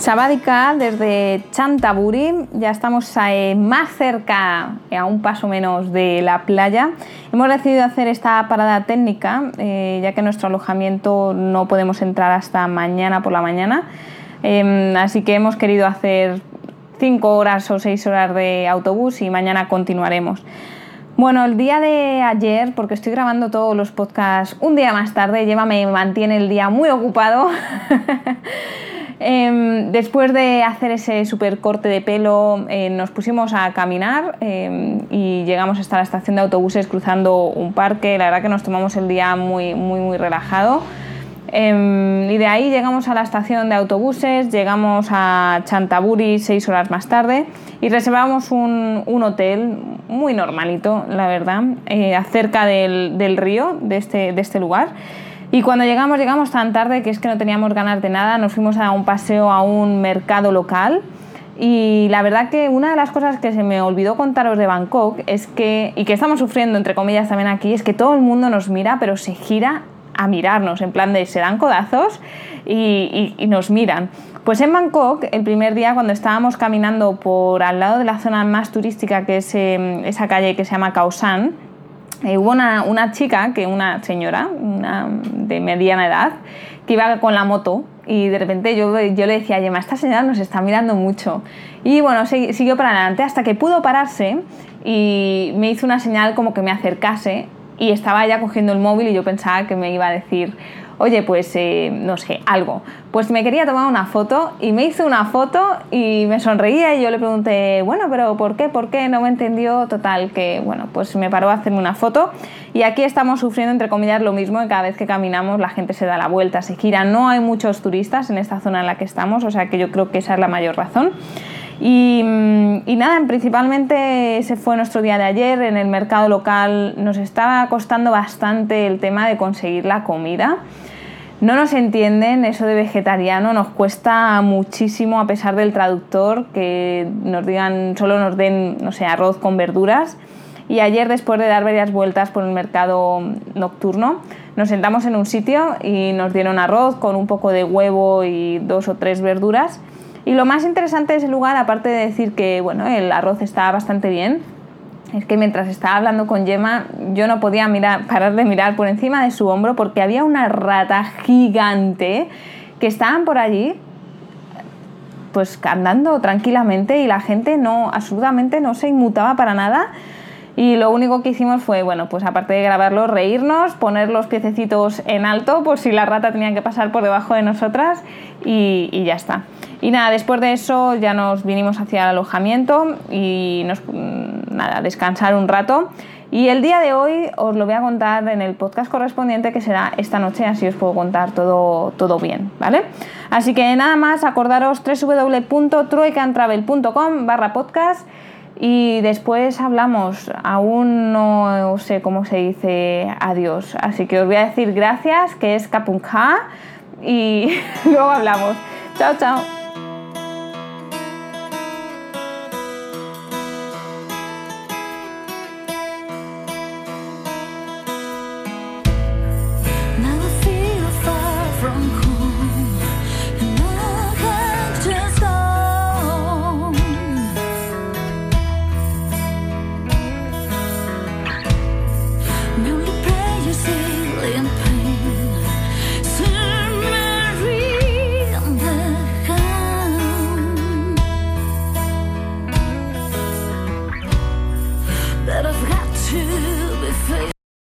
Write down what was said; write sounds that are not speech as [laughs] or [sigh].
Sabádica desde Chantaburi, ya estamos eh, más cerca, eh, a un paso menos de la playa. Hemos decidido hacer esta parada técnica, eh, ya que nuestro alojamiento no podemos entrar hasta mañana por la mañana. Em, así que hemos querido hacer 5 horas o 6 horas de autobús y mañana continuaremos. Bueno, el día de ayer, porque estoy grabando todos los podcasts un día más tarde, Lleva me mantiene el día muy ocupado. [laughs] Em, después de hacer ese super corte de pelo, eh, nos pusimos a caminar em, y llegamos hasta la estación de autobuses cruzando un parque. La verdad que nos tomamos el día muy, muy, muy relajado. Em, y de ahí llegamos a la estación de autobuses, llegamos a Chantaburi seis horas más tarde y reservamos un, hotel muy normalito, la verdad, eh, cerca del, río de este, de este lugar. Y cuando llegamos, llegamos tan tarde que es que no teníamos ganas de nada, nos fuimos a un paseo a un mercado local. Y la verdad que una de las cosas que se me olvidó contaros de Bangkok es que, y que estamos sufriendo entre comillas también aquí, es que todo el mundo nos mira, pero se gira a mirarnos, en plan de se dan codazos y, nos miran. Pues en Bangkok, el primer día cuando estábamos caminando por al lado de la zona más turística, que es em, esa calle que se llama Khao San, eh, hubo una, una, chica, que una señora una de mediana edad, que iba con la moto y de repente yo, yo le decía, Yema, esta señora nos está mirando mucho. Y bueno, siguió para adelante hasta que pudo pararse y me hizo una señal como que me acercase y estaba ya cogiendo el móvil y yo pensaba que me iba a decir, oye, pues eh, no sé, algo. Pues me quería tomar una foto y me hizo una foto y me sonreía y yo le pregunté, bueno, pero ¿por qué? ¿Por qué? No me entendió total que, bueno, pues me paró a hacerme una foto y aquí estamos sufriendo, entre comillas, lo mismo, que cada vez que caminamos la gente se da la vuelta, se gira, no hay muchos turistas en esta zona en la que estamos, o sea que yo creo que esa es la mayor razón. Y, y, nada, principalmente ese fue nuestro día de ayer. En el mercado local nos estaba costando bastante el tema de conseguir la comida. No nos entienden, eso de vegetariano nos cuesta muchísimo a pesar del traductor que nos digan, solo nos den, no sé, arroz con verduras. Y ayer, después de dar varias vueltas por el mercado nocturno, nos sentamos en un sitio y nos dieron arroz con un poco de huevo y dos o tres verduras. Y lo más interesante de ese lugar, aparte de decir que bueno, el arroz estaba bastante bien, es que mientras estaba hablando con Gemma, yo no podía mirar, parar de mirar por encima de su hombro porque había una rata gigante que estaban por allí pues andando tranquilamente y la gente no absolutamente no se inmutaba para nada y lo único que hicimos fue, bueno, pues aparte de grabarlo, reírnos, poner los piececitos en alto por si la rata tenía que pasar por debajo de nosotras y, y ya está. Y nada, después de eso ya nos vinimos hacia el alojamiento y nos, nada, descansar un rato. Y el día de hoy os lo voy a contar en el podcast correspondiente que será esta noche, así os puedo contar todo, todo bien, ¿vale? Así que nada más, acordaros www.truecantravel.com barra podcast y después hablamos, aún no sé cómo se dice adiós, así que os voy a decir gracias, que es Kapunka, y [laughs] luego hablamos. Chao, chao.